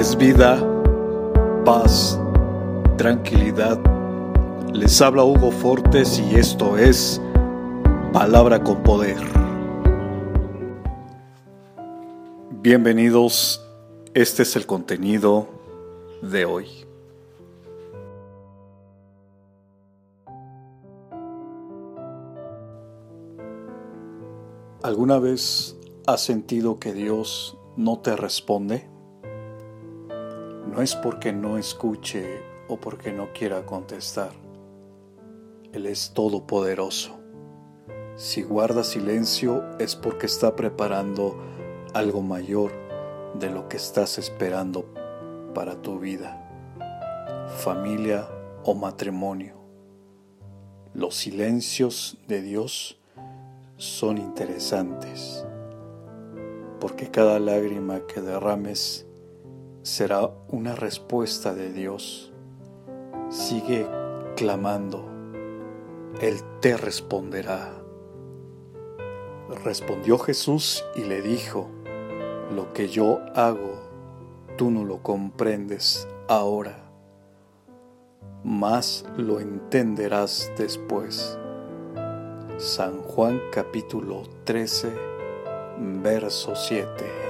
es vida, paz, tranquilidad. Les habla Hugo Fortes y esto es Palabra con Poder. Bienvenidos, este es el contenido de hoy. ¿Alguna vez has sentido que Dios no te responde? No es porque no escuche o porque no quiera contestar. Él es todopoderoso. Si guarda silencio es porque está preparando algo mayor de lo que estás esperando para tu vida, familia o matrimonio. Los silencios de Dios son interesantes, porque cada lágrima que derrames será una respuesta de Dios. Sigue clamando, Él te responderá. Respondió Jesús y le dijo, lo que yo hago, tú no lo comprendes ahora, mas lo entenderás después. San Juan capítulo 13, verso 7.